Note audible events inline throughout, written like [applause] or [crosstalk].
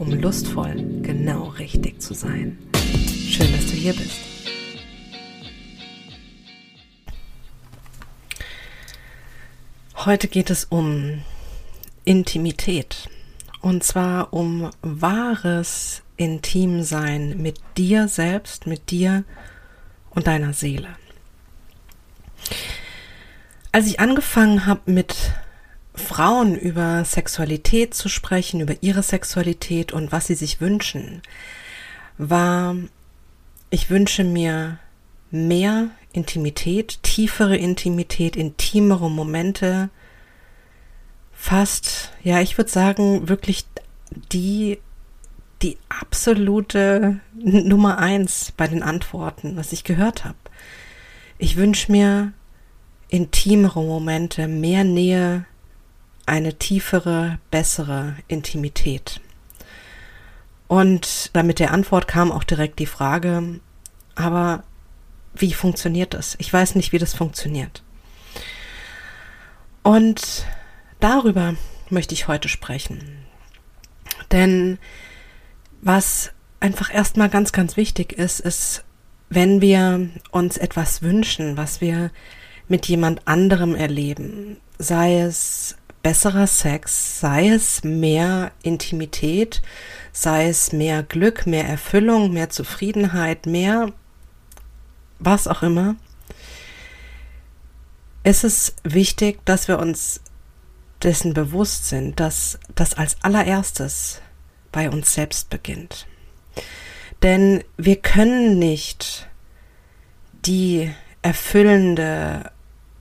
um lustvoll genau richtig zu sein. Schön, dass du hier bist. Heute geht es um Intimität und zwar um wahres Intimsein mit dir selbst, mit dir und deiner Seele. Als ich angefangen habe mit Frauen über Sexualität zu sprechen, über ihre Sexualität und was sie sich wünschen, war, ich wünsche mir mehr Intimität, tiefere Intimität, intimere Momente, fast, ja, ich würde sagen, wirklich die, die absolute Nummer eins bei den Antworten, was ich gehört habe. Ich wünsche mir intimere Momente, mehr Nähe, eine tiefere, bessere Intimität. Und damit der Antwort kam auch direkt die Frage, aber wie funktioniert das? Ich weiß nicht, wie das funktioniert. Und darüber möchte ich heute sprechen. Denn was einfach erstmal ganz, ganz wichtig ist, ist, wenn wir uns etwas wünschen, was wir mit jemand anderem erleben, sei es besserer Sex, sei es mehr Intimität, sei es mehr Glück, mehr Erfüllung, mehr Zufriedenheit, mehr was auch immer, ist es wichtig, dass wir uns dessen bewusst sind, dass das als allererstes bei uns selbst beginnt. Denn wir können nicht die erfüllende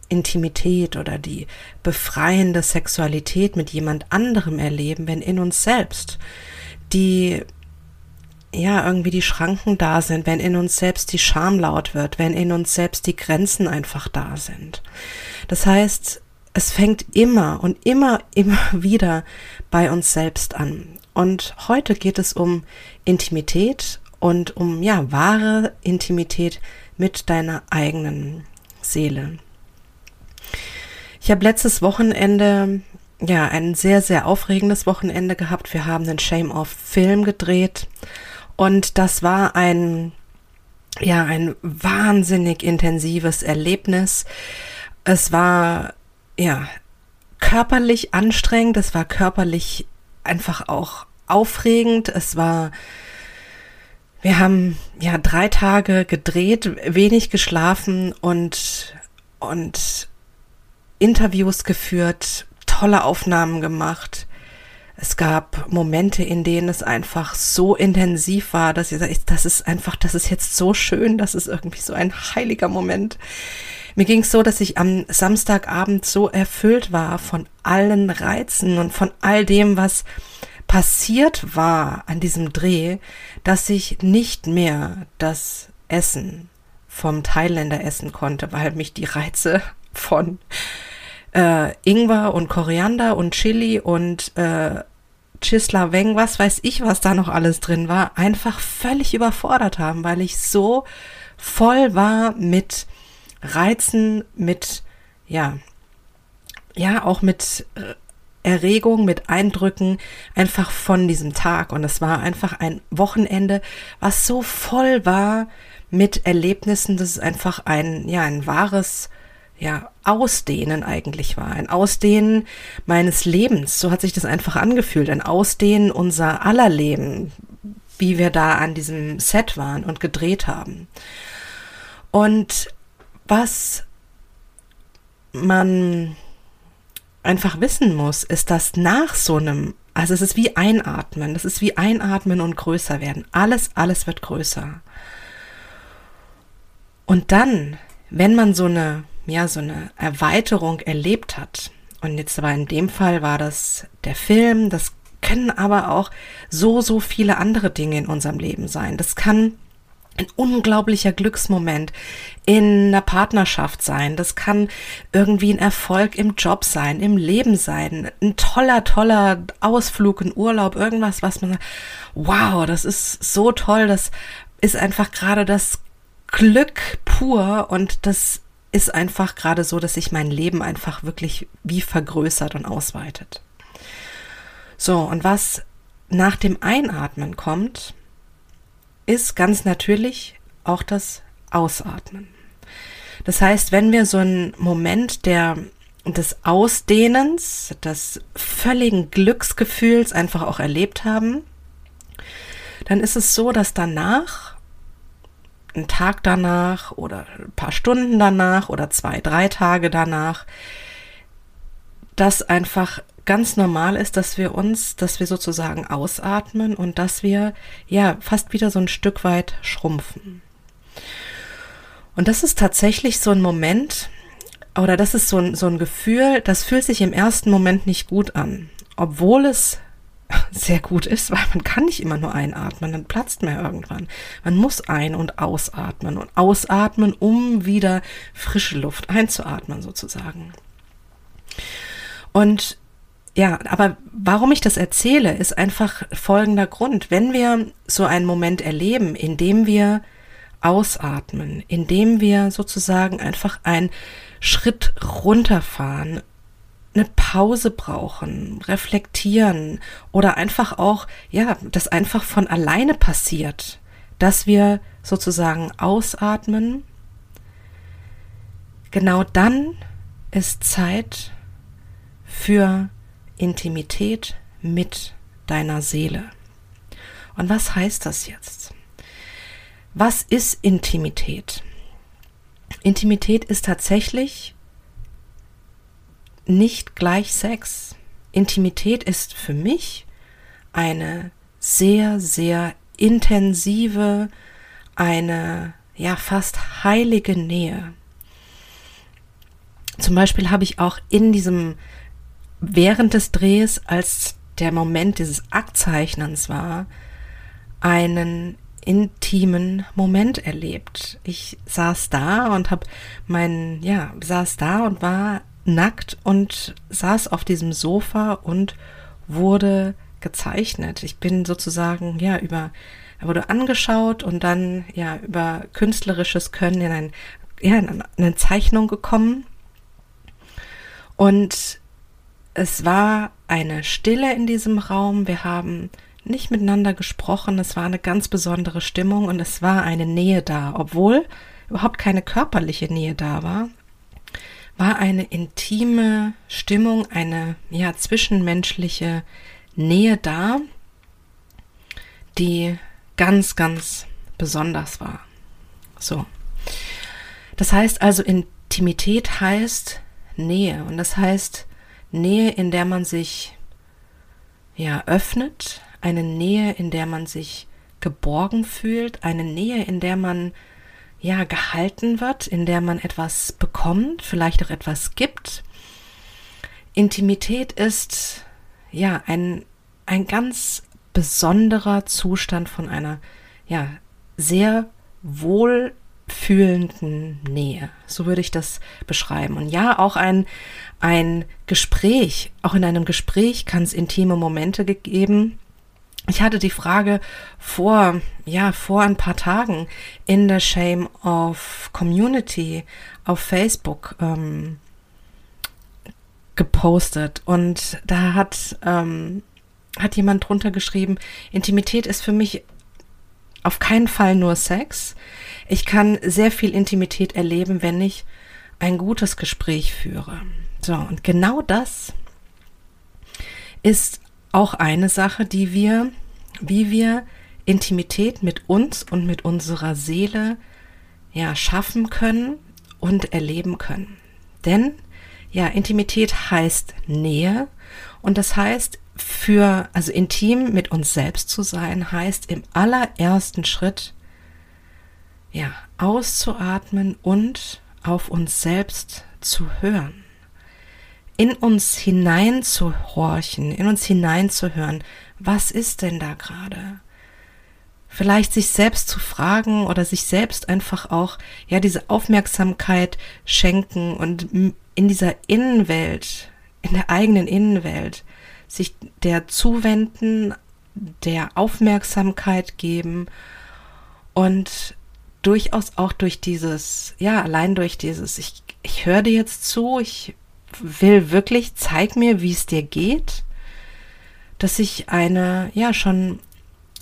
Intimität oder die befreiende Sexualität mit jemand anderem erleben, wenn in uns selbst die ja irgendwie die Schranken da sind, wenn in uns selbst die Scham laut wird, wenn in uns selbst die Grenzen einfach da sind. Das heißt, es fängt immer und immer, immer [laughs] wieder bei uns selbst an. Und heute geht es um Intimität und um ja wahre Intimität mit deiner eigenen Seele. Ich habe letztes Wochenende ja ein sehr, sehr aufregendes Wochenende gehabt. Wir haben einen Shame-Off-Film gedreht und das war ein, ja, ein wahnsinnig intensives Erlebnis. Es war, ja, körperlich anstrengend, es war körperlich einfach auch aufregend, es war, wir haben ja drei Tage gedreht, wenig geschlafen und, und Interviews geführt, tolle Aufnahmen gemacht. Es gab Momente, in denen es einfach so intensiv war, dass ihr sagt, das ist einfach, das ist jetzt so schön, das ist irgendwie so ein heiliger Moment. Mir ging es so, dass ich am Samstagabend so erfüllt war von allen Reizen und von all dem, was passiert war an diesem Dreh, dass ich nicht mehr das Essen vom Thailänder essen konnte, weil mich die Reize von äh, Ingwer und Koriander und Chili und äh, Chisla Weng, was weiß ich, was da noch alles drin war, einfach völlig überfordert haben, weil ich so voll war mit Reizen, mit, ja, ja, auch mit Erregung, mit Eindrücken einfach von diesem Tag. Und es war einfach ein Wochenende, was so voll war mit Erlebnissen, dass es einfach ein, ja, ein wahres ja, Ausdehnen eigentlich war. Ein Ausdehnen meines Lebens. So hat sich das einfach angefühlt. Ein Ausdehnen unser aller Leben, wie wir da an diesem Set waren und gedreht haben. Und was man einfach wissen muss, ist, dass nach so einem, also es ist wie einatmen, das ist wie einatmen und größer werden. Alles, alles wird größer. Und dann, wenn man so eine ja, so eine Erweiterung erlebt hat. Und jetzt aber in dem Fall war das der Film, das können aber auch so, so viele andere Dinge in unserem Leben sein. Das kann ein unglaublicher Glücksmoment in einer Partnerschaft sein. Das kann irgendwie ein Erfolg im Job sein, im Leben sein. Ein toller, toller Ausflug, ein Urlaub, irgendwas, was man sagt, wow, das ist so toll. Das ist einfach gerade das Glück pur und das ist einfach gerade so, dass sich mein Leben einfach wirklich wie vergrößert und ausweitet. So, und was nach dem Einatmen kommt, ist ganz natürlich auch das Ausatmen. Das heißt, wenn wir so einen Moment der des Ausdehnens, des völligen Glücksgefühls einfach auch erlebt haben, dann ist es so, dass danach, ein Tag danach oder ein paar Stunden danach oder zwei, drei Tage danach, das einfach ganz normal ist, dass wir uns, dass wir sozusagen ausatmen und dass wir ja fast wieder so ein Stück weit schrumpfen. Und das ist tatsächlich so ein Moment, oder das ist so ein, so ein Gefühl, das fühlt sich im ersten Moment nicht gut an, obwohl es sehr gut ist, weil man kann nicht immer nur einatmen, dann platzt man irgendwann. Man muss ein- und ausatmen und ausatmen, um wieder frische Luft einzuatmen sozusagen. Und ja, aber warum ich das erzähle, ist einfach folgender Grund. Wenn wir so einen Moment erleben, in dem wir ausatmen, in dem wir sozusagen einfach einen Schritt runterfahren, eine Pause brauchen, reflektieren oder einfach auch, ja, das einfach von alleine passiert, dass wir sozusagen ausatmen, genau dann ist Zeit für Intimität mit deiner Seele. Und was heißt das jetzt? Was ist Intimität? Intimität ist tatsächlich nicht gleich Sex. Intimität ist für mich eine sehr, sehr intensive, eine ja fast heilige Nähe. Zum Beispiel habe ich auch in diesem während des Drehs, als der Moment dieses Aktzeichnens war, einen intimen Moment erlebt. Ich saß da und habe meinen, ja, saß da und war nackt und saß auf diesem Sofa und wurde gezeichnet. Ich bin sozusagen, ja, über, er wurde angeschaut und dann, ja, über künstlerisches Können in ein, ja, in eine Zeichnung gekommen. Und es war eine Stille in diesem Raum. Wir haben nicht miteinander gesprochen. Es war eine ganz besondere Stimmung und es war eine Nähe da, obwohl überhaupt keine körperliche Nähe da war. War eine intime Stimmung, eine ja zwischenmenschliche Nähe da, die ganz, ganz besonders war. So. Das heißt also, Intimität heißt Nähe und das heißt Nähe, in der man sich ja öffnet, eine Nähe, in der man sich geborgen fühlt, eine Nähe, in der man ja gehalten wird, in der man etwas bekommt, vielleicht auch etwas gibt. Intimität ist ja ein ein ganz besonderer Zustand von einer ja sehr wohlfühlenden Nähe. So würde ich das beschreiben. Und ja, auch ein ein Gespräch, auch in einem Gespräch kann es intime Momente gegeben. Ich hatte die Frage vor, ja, vor ein paar Tagen in der Shame of Community auf Facebook ähm, gepostet und da hat, ähm, hat jemand drunter geschrieben, Intimität ist für mich auf keinen Fall nur Sex. Ich kann sehr viel Intimität erleben, wenn ich ein gutes Gespräch führe. So, und genau das ist auch eine Sache, die wir, wie wir Intimität mit uns und mit unserer Seele ja schaffen können und erleben können. Denn ja, Intimität heißt Nähe und das heißt für also intim mit uns selbst zu sein heißt im allerersten Schritt ja, auszuatmen und auf uns selbst zu hören in uns hineinzuhorchen, in uns hineinzuhören, was ist denn da gerade? Vielleicht sich selbst zu fragen oder sich selbst einfach auch, ja, diese Aufmerksamkeit schenken und in dieser Innenwelt, in der eigenen Innenwelt, sich der zuwenden, der Aufmerksamkeit geben und durchaus auch durch dieses, ja, allein durch dieses, ich, ich höre dir jetzt zu, ich will wirklich, zeig mir, wie es dir geht, dass ich eine, ja, schon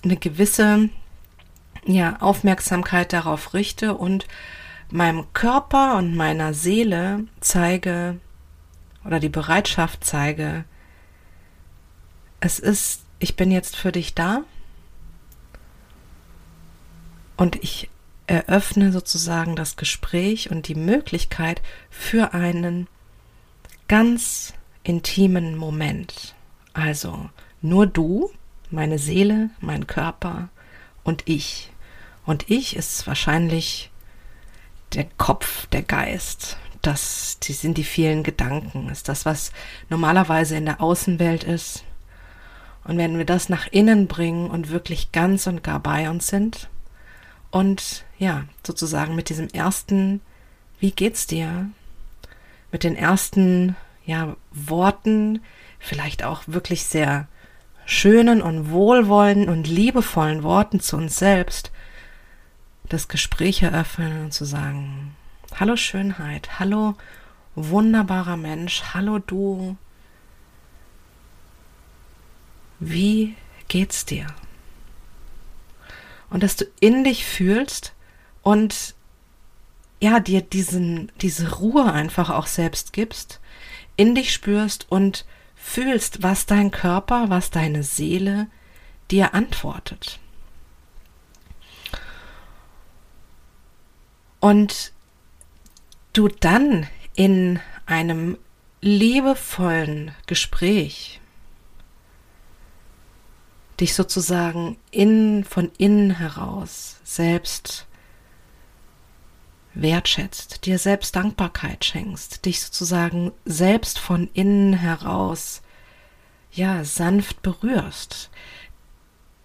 eine gewisse, ja, Aufmerksamkeit darauf richte und meinem Körper und meiner Seele zeige oder die Bereitschaft zeige, es ist, ich bin jetzt für dich da und ich eröffne sozusagen das Gespräch und die Möglichkeit für einen ganz intimen Moment. Also nur du, meine Seele, mein Körper und ich. Und ich ist wahrscheinlich der Kopf, der Geist. Das, die sind die vielen Gedanken, ist das, was normalerweise in der Außenwelt ist. Und wenn wir das nach innen bringen und wirklich ganz und gar bei uns sind und ja, sozusagen mit diesem ersten, wie geht's dir? Mit den ersten, ja, Worten, vielleicht auch wirklich sehr schönen und wohlwollenden und liebevollen Worten zu uns selbst, das Gespräch eröffnen und zu sagen, hallo Schönheit, hallo wunderbarer Mensch, hallo du, wie geht's dir? Und dass du in dich fühlst und ja, dir diesen, diese Ruhe einfach auch selbst gibst, in dich spürst und fühlst, was dein Körper, was deine Seele dir antwortet. Und du dann in einem liebevollen Gespräch dich sozusagen in, von innen heraus selbst wertschätzt, dir selbst Dankbarkeit schenkst, dich sozusagen selbst von innen heraus ja sanft berührst,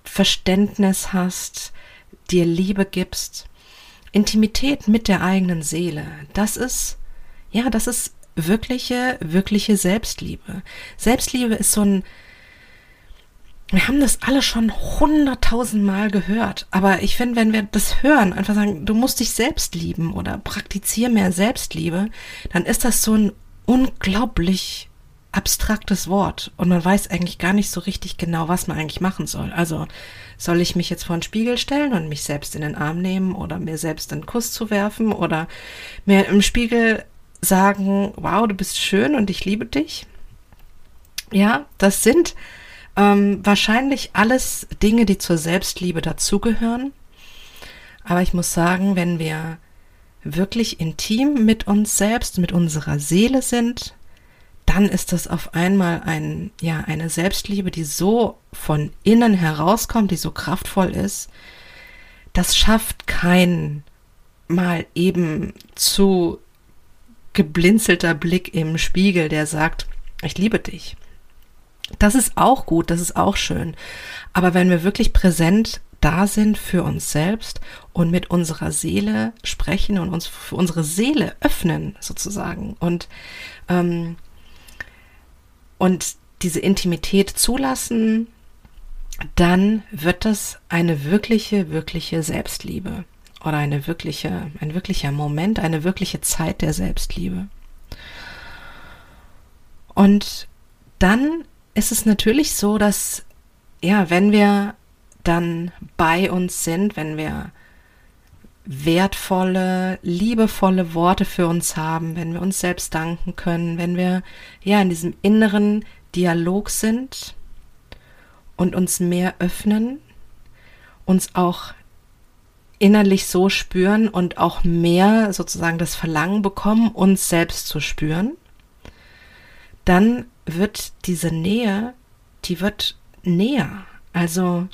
Verständnis hast, dir Liebe gibst, Intimität mit der eigenen Seele, das ist ja, das ist wirkliche, wirkliche Selbstliebe. Selbstliebe ist so ein wir haben das alle schon hunderttausend Mal gehört. Aber ich finde, wenn wir das hören, einfach sagen, du musst dich selbst lieben oder praktiziere mehr Selbstliebe, dann ist das so ein unglaublich abstraktes Wort und man weiß eigentlich gar nicht so richtig genau, was man eigentlich machen soll. Also soll ich mich jetzt vor den Spiegel stellen und mich selbst in den Arm nehmen oder mir selbst einen Kuss zu werfen oder mir im Spiegel sagen, wow, du bist schön und ich liebe dich? Ja, das sind ähm, wahrscheinlich alles Dinge, die zur Selbstliebe dazugehören. Aber ich muss sagen, wenn wir wirklich intim mit uns selbst, mit unserer Seele sind, dann ist das auf einmal ein, ja, eine Selbstliebe, die so von innen herauskommt, die so kraftvoll ist. Das schafft kein mal eben zu geblinzelter Blick im Spiegel, der sagt, ich liebe dich. Das ist auch gut, das ist auch schön. Aber wenn wir wirklich präsent da sind für uns selbst und mit unserer Seele sprechen und uns für unsere Seele öffnen sozusagen und ähm, und diese Intimität zulassen, dann wird das eine wirkliche, wirkliche Selbstliebe oder eine wirkliche, ein wirklicher Moment, eine wirkliche Zeit der Selbstliebe. Und dann ist es natürlich so, dass, ja, wenn wir dann bei uns sind, wenn wir wertvolle, liebevolle Worte für uns haben, wenn wir uns selbst danken können, wenn wir ja in diesem inneren Dialog sind und uns mehr öffnen, uns auch innerlich so spüren und auch mehr sozusagen das Verlangen bekommen, uns selbst zu spüren, dann wird diese Nähe, die wird näher. Also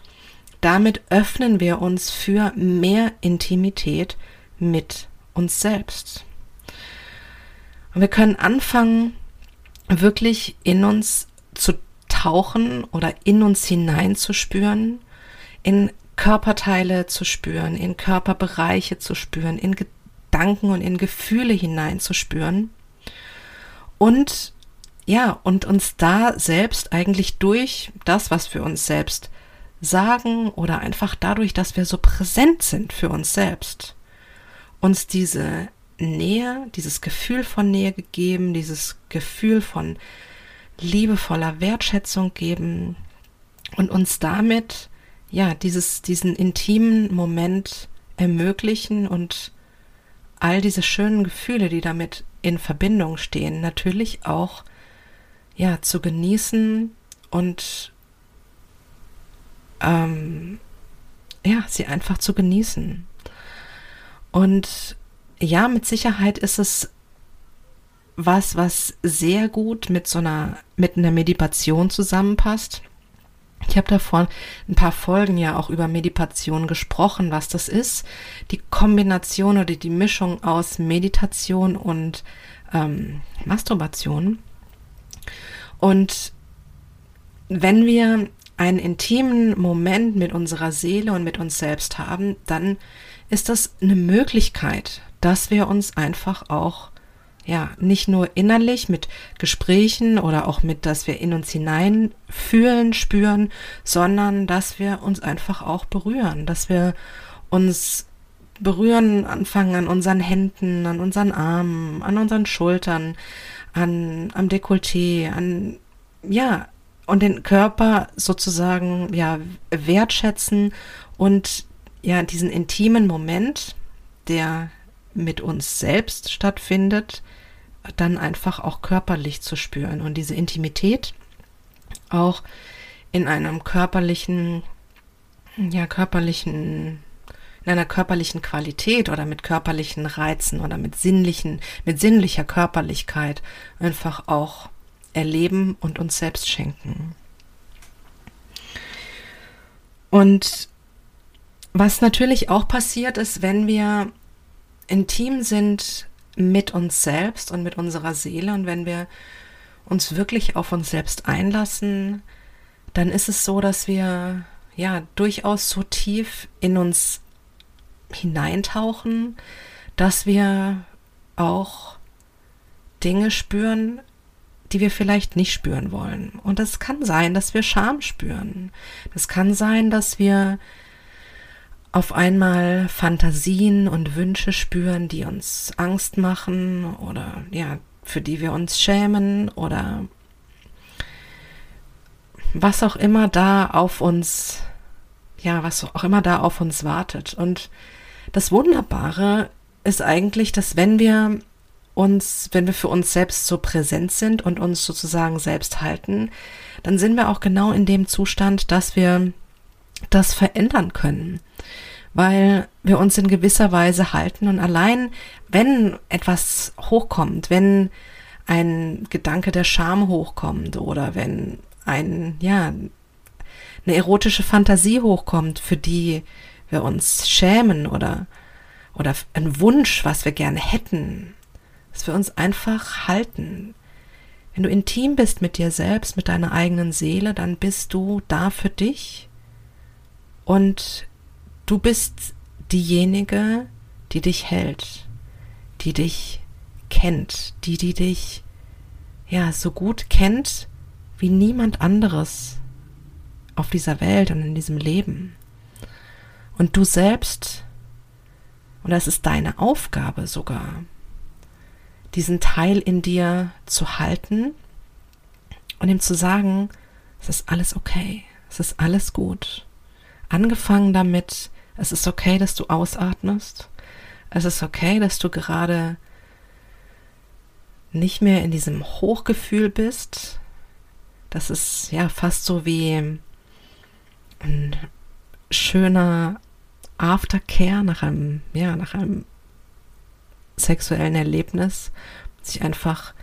damit öffnen wir uns für mehr Intimität mit uns selbst. Und wir können anfangen, wirklich in uns zu tauchen oder in uns hineinzuspüren, in Körperteile zu spüren, in Körperbereiche zu spüren, in Gedanken und in Gefühle hineinzuspüren und ja, und uns da selbst eigentlich durch das, was wir uns selbst sagen oder einfach dadurch, dass wir so präsent sind für uns selbst, uns diese Nähe, dieses Gefühl von Nähe gegeben, dieses Gefühl von liebevoller Wertschätzung geben und uns damit ja dieses diesen intimen Moment ermöglichen und all diese schönen Gefühle, die damit in Verbindung stehen, natürlich auch ja zu genießen und ähm, ja sie einfach zu genießen und ja mit Sicherheit ist es was was sehr gut mit so einer mit einer Meditation zusammenpasst ich habe davor ein paar Folgen ja auch über Meditation gesprochen, was das ist. Die Kombination oder die Mischung aus Meditation und ähm, Masturbation. Und wenn wir einen intimen Moment mit unserer Seele und mit uns selbst haben, dann ist das eine Möglichkeit, dass wir uns einfach auch ja, nicht nur innerlich mit Gesprächen oder auch mit, dass wir in uns hinein fühlen, spüren, sondern dass wir uns einfach auch berühren, dass wir uns berühren anfangen an unseren Händen, an unseren Armen, an unseren Schultern, an, am Dekolleté, an, ja, und den Körper sozusagen, ja, wertschätzen und ja, diesen intimen Moment, der mit uns selbst stattfindet, dann einfach auch körperlich zu spüren und diese Intimität auch in einem körperlichen, ja, körperlichen, in einer körperlichen Qualität oder mit körperlichen Reizen oder mit sinnlichen, mit sinnlicher Körperlichkeit einfach auch erleben und uns selbst schenken. Und was natürlich auch passiert ist, wenn wir intim sind mit uns selbst und mit unserer Seele und wenn wir uns wirklich auf uns selbst einlassen, dann ist es so, dass wir ja durchaus so tief in uns hineintauchen, dass wir auch Dinge spüren, die wir vielleicht nicht spüren wollen. Und es kann sein, dass wir Scham spüren. Es kann sein, dass wir auf einmal Fantasien und Wünsche spüren, die uns Angst machen oder ja, für die wir uns schämen oder was auch immer da auf uns, ja, was auch immer da auf uns wartet. Und das Wunderbare ist eigentlich, dass wenn wir uns, wenn wir für uns selbst so präsent sind und uns sozusagen selbst halten, dann sind wir auch genau in dem Zustand, dass wir das verändern können, weil wir uns in gewisser Weise halten und allein, wenn etwas hochkommt, wenn ein Gedanke der Scham hochkommt oder wenn ein, ja, eine erotische Fantasie hochkommt, für die wir uns schämen oder, oder ein Wunsch, was wir gerne hätten, dass wir uns einfach halten. Wenn du intim bist mit dir selbst, mit deiner eigenen Seele, dann bist du da für dich und du bist diejenige, die dich hält, die dich kennt, die, die dich ja so gut kennt wie niemand anderes auf dieser Welt und in diesem Leben. Und du selbst, und das ist deine Aufgabe sogar, diesen Teil in dir zu halten und ihm zu sagen, es ist alles okay, es ist alles gut. Angefangen damit, es ist okay, dass du ausatmest. Es ist okay, dass du gerade nicht mehr in diesem Hochgefühl bist. Das ist ja fast so wie ein schöner Aftercare nach einem, ja, nach einem sexuellen Erlebnis, sich einfach,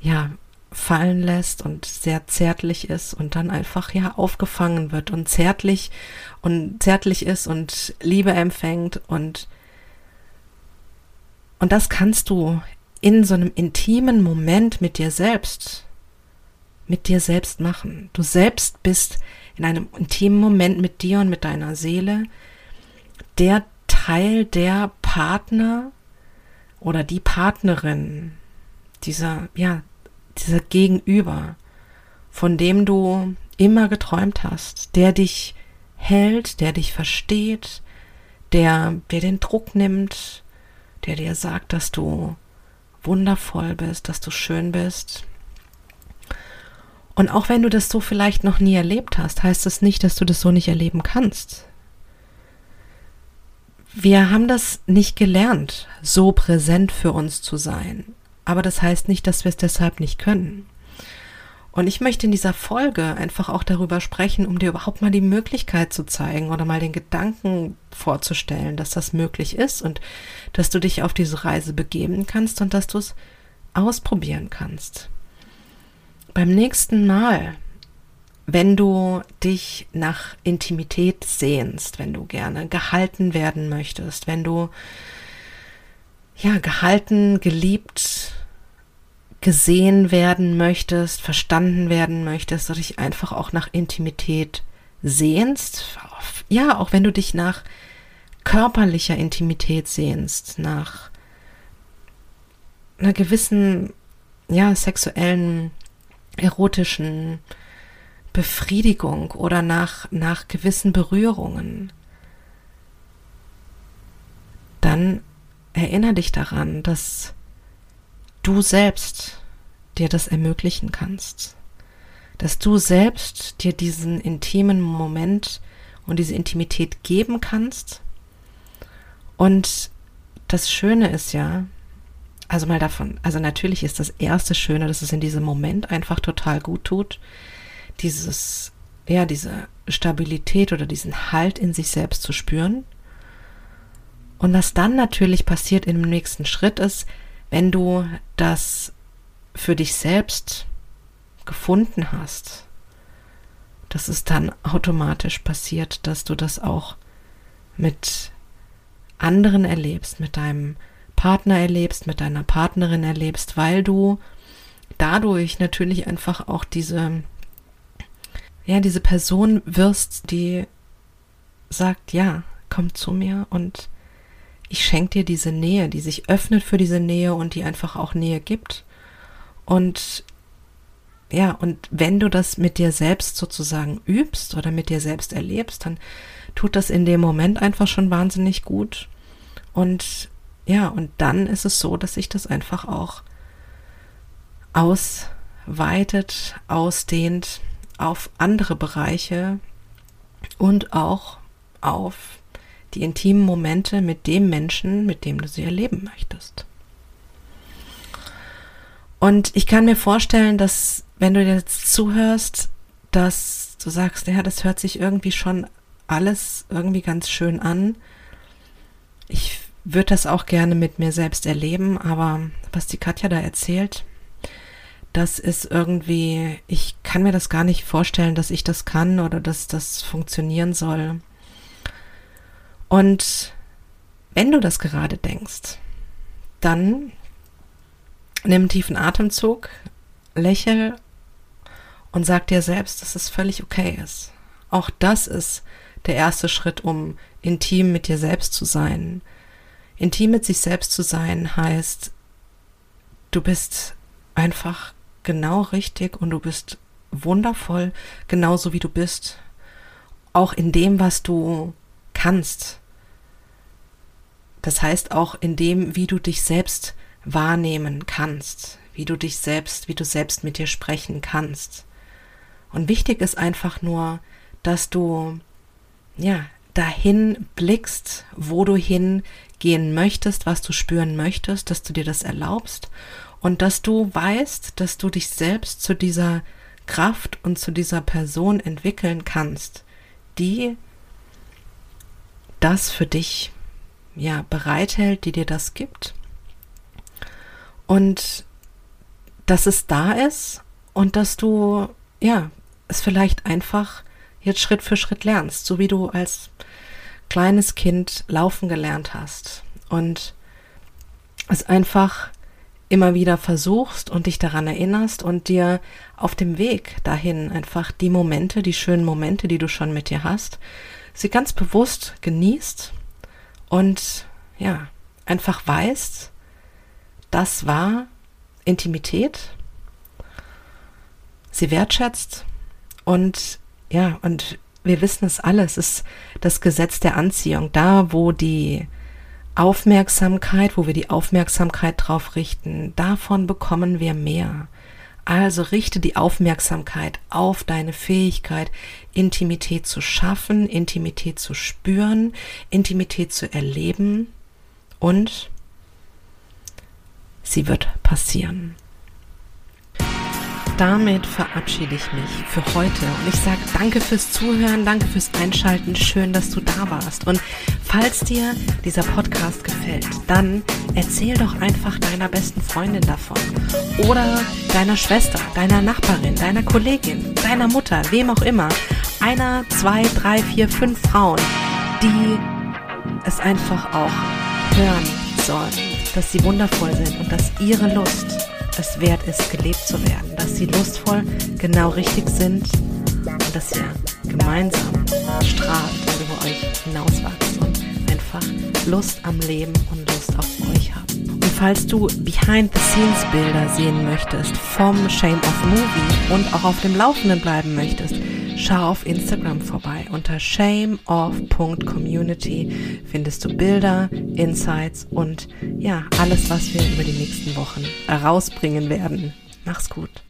ja, fallen lässt und sehr zärtlich ist und dann einfach ja aufgefangen wird und zärtlich und zärtlich ist und Liebe empfängt und und das kannst du in so einem intimen Moment mit dir selbst mit dir selbst machen. Du selbst bist in einem intimen Moment mit dir und mit deiner Seele der Teil der Partner oder die Partnerin, dieser, ja, dieser Gegenüber, von dem du immer geträumt hast, der dich hält, der dich versteht, der dir den Druck nimmt, der dir sagt, dass du wundervoll bist, dass du schön bist. Und auch wenn du das so vielleicht noch nie erlebt hast, heißt das nicht, dass du das so nicht erleben kannst. Wir haben das nicht gelernt, so präsent für uns zu sein. Aber das heißt nicht, dass wir es deshalb nicht können. Und ich möchte in dieser Folge einfach auch darüber sprechen, um dir überhaupt mal die Möglichkeit zu zeigen oder mal den Gedanken vorzustellen, dass das möglich ist und dass du dich auf diese Reise begeben kannst und dass du es ausprobieren kannst. Beim nächsten Mal, wenn du dich nach Intimität sehnst, wenn du gerne gehalten werden möchtest, wenn du ja gehalten, geliebt, gesehen werden möchtest, verstanden werden möchtest, oder dich einfach auch nach Intimität sehnst, ja, auch wenn du dich nach körperlicher Intimität sehnst, nach einer gewissen, ja, sexuellen, erotischen Befriedigung oder nach, nach gewissen Berührungen, dann erinnere dich daran, dass du selbst dir das ermöglichen kannst. Dass du selbst dir diesen intimen Moment und diese Intimität geben kannst. Und das Schöne ist ja, also mal davon, also natürlich ist das erste Schöne, dass es in diesem Moment einfach total gut tut, dieses, ja, diese Stabilität oder diesen Halt in sich selbst zu spüren. Und was dann natürlich passiert dem nächsten Schritt ist, wenn du das für dich selbst gefunden hast, dass es dann automatisch passiert, dass du das auch mit anderen erlebst, mit deinem Partner erlebst, mit deiner Partnerin erlebst, weil du dadurch natürlich einfach auch diese, ja, diese Person wirst, die sagt, ja, komm zu mir und ich schenke dir diese Nähe, die sich öffnet für diese Nähe und die einfach auch Nähe gibt. Und ja, und wenn du das mit dir selbst sozusagen übst oder mit dir selbst erlebst, dann tut das in dem Moment einfach schon wahnsinnig gut. Und ja, und dann ist es so, dass sich das einfach auch ausweitet, ausdehnt auf andere Bereiche und auch auf die intimen Momente mit dem Menschen, mit dem du sie erleben möchtest. Und ich kann mir vorstellen, dass wenn du jetzt zuhörst, dass du sagst, ja, das hört sich irgendwie schon alles irgendwie ganz schön an. Ich würde das auch gerne mit mir selbst erleben, aber was die Katja da erzählt, das ist irgendwie, ich kann mir das gar nicht vorstellen, dass ich das kann oder dass das funktionieren soll. Und wenn du das gerade denkst, dann nimm einen tiefen Atemzug, lächel und sag dir selbst, dass es völlig okay ist. Auch das ist der erste Schritt, um intim mit dir selbst zu sein. Intim mit sich selbst zu sein heißt, du bist einfach genau richtig und du bist wundervoll, genauso wie du bist. Auch in dem, was du kannst. Das heißt auch in dem, wie du dich selbst wahrnehmen kannst, wie du dich selbst, wie du selbst mit dir sprechen kannst. Und wichtig ist einfach nur, dass du, ja, dahin blickst, wo du hingehen möchtest, was du spüren möchtest, dass du dir das erlaubst und dass du weißt, dass du dich selbst zu dieser Kraft und zu dieser Person entwickeln kannst, die das für dich ja, bereithält, die dir das gibt. Und dass es da ist und dass du, ja, es vielleicht einfach jetzt Schritt für Schritt lernst, so wie du als kleines Kind laufen gelernt hast und es einfach immer wieder versuchst und dich daran erinnerst und dir auf dem Weg dahin einfach die Momente, die schönen Momente, die du schon mit dir hast, sie ganz bewusst genießt und ja, einfach weißt, das war Intimität, sie wertschätzt und ja, und wir wissen es alles, es ist das Gesetz der Anziehung. Da, wo die Aufmerksamkeit, wo wir die Aufmerksamkeit drauf richten, davon bekommen wir mehr. Also richte die Aufmerksamkeit auf deine Fähigkeit, Intimität zu schaffen, Intimität zu spüren, Intimität zu erleben. Und sie wird passieren damit verabschiede ich mich für heute und ich sage danke fürs Zuhören, danke fürs Einschalten, schön, dass du da warst. Und falls dir dieser Podcast gefällt, dann erzähl doch einfach deiner besten Freundin davon oder deiner Schwester, deiner Nachbarin, deiner Kollegin, deiner Mutter, wem auch immer. Einer, zwei, drei, vier, fünf Frauen, die es einfach auch hören sollen, dass sie wundervoll sind und dass ihre Lust es wert ist, gelebt zu werden, dass sie lustvoll genau richtig sind und dass ihr gemeinsam strahlt und über euch hinauswachst und einfach Lust am Leben und Lust auf euch habt. Und falls du Behind-the-Scenes-Bilder sehen möchtest vom Shame of Movie und auch auf dem Laufenden bleiben möchtest, schau auf Instagram vorbei. Unter shameoff.community findest du Bilder, Insights und ja, alles, was wir über die nächsten Wochen herausbringen werden. Mach's gut.